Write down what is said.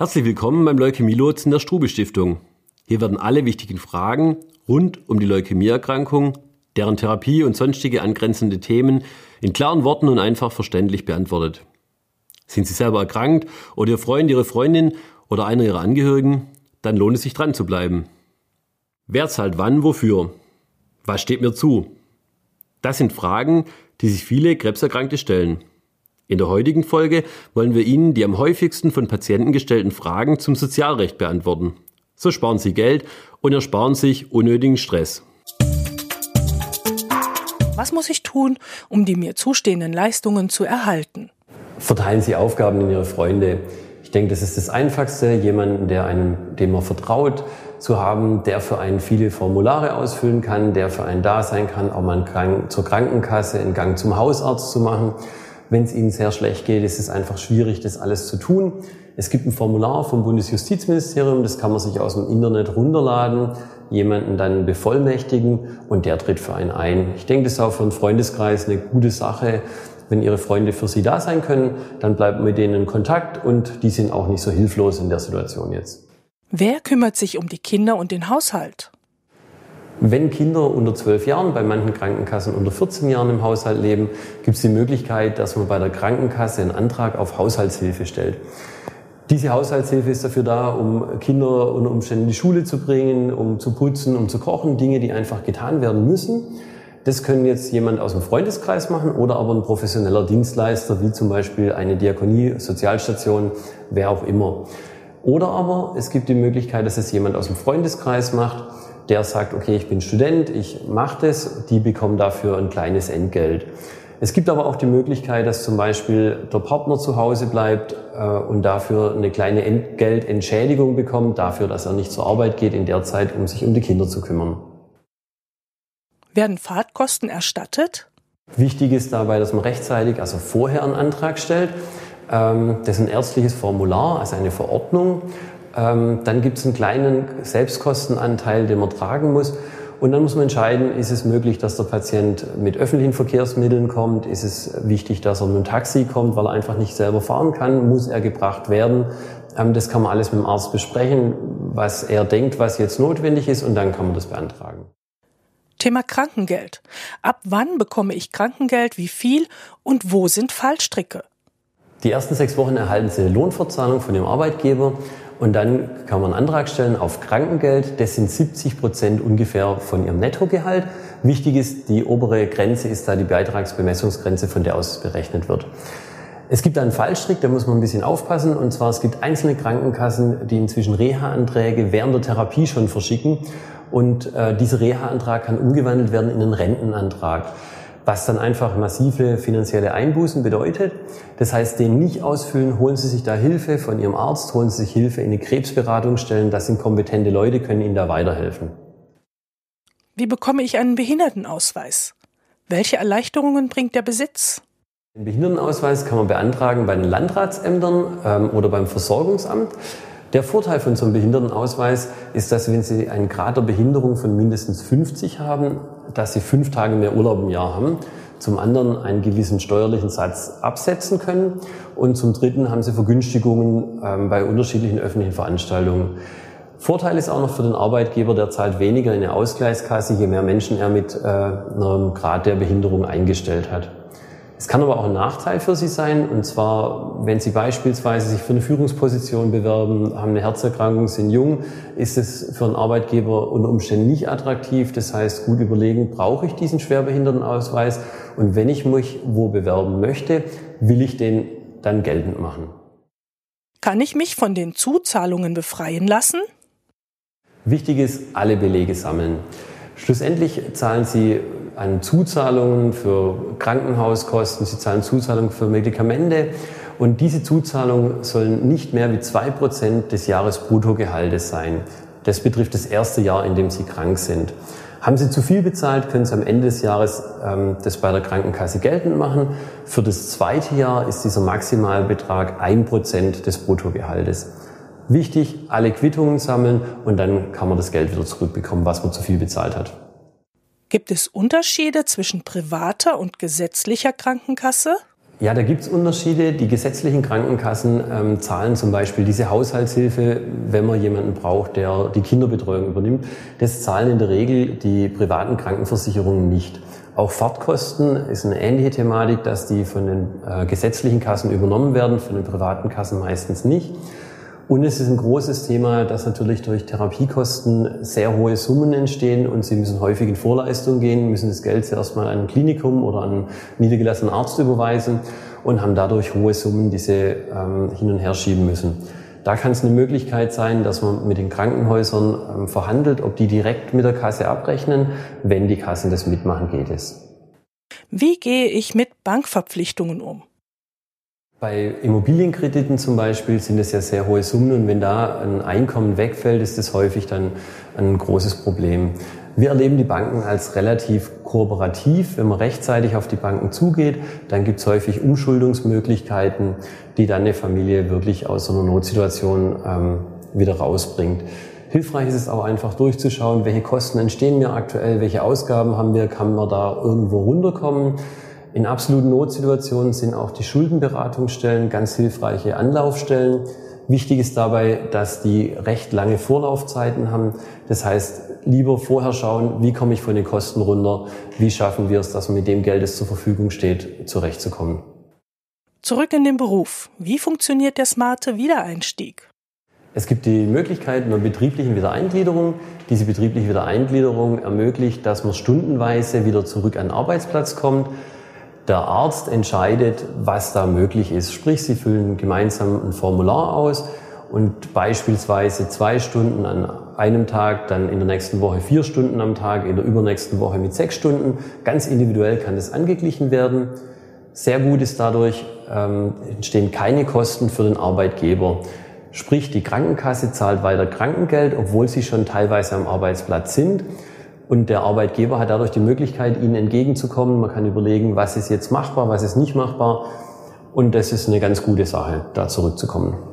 Herzlich willkommen beim Leukämie-Lotsen der Strube Stiftung. Hier werden alle wichtigen Fragen rund um die Leukämieerkrankung, deren Therapie und sonstige angrenzende Themen in klaren Worten und einfach verständlich beantwortet. Sind Sie selber erkrankt oder Ihr Freund, Ihre Freundin oder einer Ihrer Angehörigen, dann lohnt es sich dran zu bleiben. Wer zahlt wann, wofür? Was steht mir zu? Das sind Fragen, die sich viele Krebserkrankte stellen. In der heutigen Folge wollen wir Ihnen die am häufigsten von Patienten gestellten Fragen zum Sozialrecht beantworten. So sparen Sie Geld und ersparen sich unnötigen Stress. Was muss ich tun, um die mir zustehenden Leistungen zu erhalten? Verteilen Sie Aufgaben in Ihre Freunde. Ich denke, das ist das Einfachste, jemanden, der einem, dem man vertraut, zu haben, der für einen viele Formulare ausfüllen kann, der für einen da sein kann, auch mal einen Gang zur Krankenkasse, einen Gang zum Hausarzt zu machen. Wenn es Ihnen sehr schlecht geht, ist es einfach schwierig, das alles zu tun. Es gibt ein Formular vom Bundesjustizministerium, das kann man sich aus dem Internet runterladen, jemanden dann bevollmächtigen und der tritt für einen ein. Ich denke, das ist auch für einen Freundeskreis eine gute Sache. Wenn Ihre Freunde für Sie da sein können, dann bleibt mit denen in Kontakt und die sind auch nicht so hilflos in der Situation jetzt. Wer kümmert sich um die Kinder und den Haushalt? Wenn Kinder unter 12 Jahren, bei manchen Krankenkassen unter 14 Jahren im Haushalt leben, gibt es die Möglichkeit, dass man bei der Krankenkasse einen Antrag auf Haushaltshilfe stellt. Diese Haushaltshilfe ist dafür da, um Kinder unter Umständen in die Schule zu bringen, um zu putzen, um zu kochen, Dinge, die einfach getan werden müssen. Das können jetzt jemand aus dem Freundeskreis machen oder aber ein professioneller Dienstleister, wie zum Beispiel eine Diakonie, Sozialstation, wer auch immer. Oder aber es gibt die Möglichkeit, dass es jemand aus dem Freundeskreis macht, der sagt, okay, ich bin Student, ich mache das, die bekommen dafür ein kleines Entgelt. Es gibt aber auch die Möglichkeit, dass zum Beispiel der Partner zu Hause bleibt äh, und dafür eine kleine Entgeltentschädigung bekommt, dafür, dass er nicht zur Arbeit geht in der Zeit, um sich um die Kinder zu kümmern. Werden Fahrtkosten erstattet? Wichtig ist dabei, dass man rechtzeitig, also vorher einen Antrag stellt. Ähm, das ist ein ärztliches Formular, also eine Verordnung. Ähm, dann gibt es einen kleinen Selbstkostenanteil, den man tragen muss. Und dann muss man entscheiden, ist es möglich, dass der Patient mit öffentlichen Verkehrsmitteln kommt? Ist es wichtig, dass er mit dem Taxi kommt, weil er einfach nicht selber fahren kann? Muss er gebracht werden? Ähm, das kann man alles mit dem Arzt besprechen, was er denkt, was jetzt notwendig ist, und dann kann man das beantragen. Thema Krankengeld. Ab wann bekomme ich Krankengeld, wie viel und wo sind Fallstricke? Die ersten sechs Wochen erhalten Sie eine Lohnfortzahlung von Ihrem Arbeitgeber und dann kann man einen Antrag stellen auf Krankengeld. Das sind 70 Prozent ungefähr von Ihrem Nettogehalt. Wichtig ist, die obere Grenze ist da die Beitragsbemessungsgrenze, von der aus berechnet wird. Es gibt einen Fallstrick, da muss man ein bisschen aufpassen. Und zwar, es gibt einzelne Krankenkassen, die inzwischen Reha-Anträge während der Therapie schon verschicken. Und äh, dieser Reha-Antrag kann umgewandelt werden in einen Rentenantrag was dann einfach massive finanzielle Einbußen bedeutet. Das heißt, den nicht ausfüllen, holen Sie sich da Hilfe von Ihrem Arzt, holen Sie sich Hilfe in eine Krebsberatungsstellen, das sind kompetente Leute, können Ihnen da weiterhelfen. Wie bekomme ich einen Behindertenausweis? Welche Erleichterungen bringt der Besitz? Den Behindertenausweis kann man beantragen bei den Landratsämtern ähm, oder beim Versorgungsamt. Der Vorteil von so einem Behindertenausweis ist, dass wenn Sie einen Grad der Behinderung von mindestens 50 haben, dass Sie fünf Tage mehr Urlaub im Jahr haben. Zum anderen einen gewissen steuerlichen Satz absetzen können. Und zum dritten haben Sie Vergünstigungen ähm, bei unterschiedlichen öffentlichen Veranstaltungen. Vorteil ist auch noch für den Arbeitgeber, der zahlt weniger in eine Ausgleichskasse, je mehr Menschen er mit äh, einem Grad der Behinderung eingestellt hat. Es kann aber auch ein Nachteil für Sie sein, und zwar, wenn Sie beispielsweise sich für eine Führungsposition bewerben, haben eine Herzerkrankung, sind jung, ist es für einen Arbeitgeber unter Umständen nicht attraktiv. Das heißt, gut überlegen, brauche ich diesen Schwerbehindertenausweis? Und wenn ich mich wo bewerben möchte, will ich den dann geltend machen. Kann ich mich von den Zuzahlungen befreien lassen? Wichtig ist, alle Belege sammeln. Schlussendlich zahlen Sie an Zuzahlungen für Krankenhauskosten, Sie zahlen Zuzahlungen für Medikamente und diese Zuzahlungen sollen nicht mehr wie zwei Prozent des Jahresbruttogehaltes sein. Das betrifft das erste Jahr, in dem Sie krank sind. Haben Sie zu viel bezahlt, können Sie am Ende des Jahres ähm, das bei der Krankenkasse geltend machen. Für das zweite Jahr ist dieser Maximalbetrag ein Prozent des Bruttogehaltes. Wichtig, alle Quittungen sammeln und dann kann man das Geld wieder zurückbekommen, was man zu viel bezahlt hat. Gibt es Unterschiede zwischen privater und gesetzlicher Krankenkasse? Ja, da gibt's Unterschiede. Die gesetzlichen Krankenkassen ähm, zahlen zum Beispiel diese Haushaltshilfe, wenn man jemanden braucht, der die Kinderbetreuung übernimmt. Das zahlen in der Regel die privaten Krankenversicherungen nicht. Auch Fahrtkosten ist eine ähnliche Thematik, dass die von den äh, gesetzlichen Kassen übernommen werden, von den privaten Kassen meistens nicht. Und es ist ein großes Thema, dass natürlich durch Therapiekosten sehr hohe Summen entstehen und sie müssen häufig in Vorleistung gehen, müssen das Geld zuerst mal an ein Klinikum oder an einen niedergelassenen Arzt überweisen und haben dadurch hohe Summen, die sie ähm, hin und her schieben müssen. Da kann es eine Möglichkeit sein, dass man mit den Krankenhäusern ähm, verhandelt, ob die direkt mit der Kasse abrechnen. Wenn die Kassen das mitmachen, geht es. Wie gehe ich mit Bankverpflichtungen um? Bei Immobilienkrediten zum Beispiel sind es ja sehr hohe Summen und wenn da ein Einkommen wegfällt, ist das häufig dann ein großes Problem. Wir erleben die Banken als relativ kooperativ. Wenn man rechtzeitig auf die Banken zugeht, dann gibt es häufig Umschuldungsmöglichkeiten, die dann eine Familie wirklich aus so einer Notsituation ähm, wieder rausbringt. Hilfreich ist es auch einfach durchzuschauen, welche Kosten entstehen mir aktuell, welche Ausgaben haben wir, kann man da irgendwo runterkommen. In absoluten Notsituationen sind auch die Schuldenberatungsstellen ganz hilfreiche Anlaufstellen. Wichtig ist dabei, dass die recht lange Vorlaufzeiten haben. Das heißt, lieber vorher schauen, wie komme ich von den Kosten runter, wie schaffen wir es, dass man mit dem Geld, das zur Verfügung steht, zurechtzukommen. Zurück in den Beruf. Wie funktioniert der smarte Wiedereinstieg? Es gibt die Möglichkeit einer betrieblichen Wiedereingliederung. Diese betriebliche Wiedereingliederung ermöglicht, dass man stundenweise wieder zurück an den Arbeitsplatz kommt. Der Arzt entscheidet, was da möglich ist. Sprich, Sie füllen gemeinsam ein Formular aus und beispielsweise zwei Stunden an einem Tag, dann in der nächsten Woche vier Stunden am Tag, in der übernächsten Woche mit sechs Stunden. Ganz individuell kann das angeglichen werden. Sehr gut ist dadurch, ähm, entstehen keine Kosten für den Arbeitgeber. Sprich, die Krankenkasse zahlt weiter Krankengeld, obwohl sie schon teilweise am Arbeitsplatz sind. Und der Arbeitgeber hat dadurch die Möglichkeit, ihnen entgegenzukommen. Man kann überlegen, was ist jetzt machbar, was ist nicht machbar. Und das ist eine ganz gute Sache, da zurückzukommen.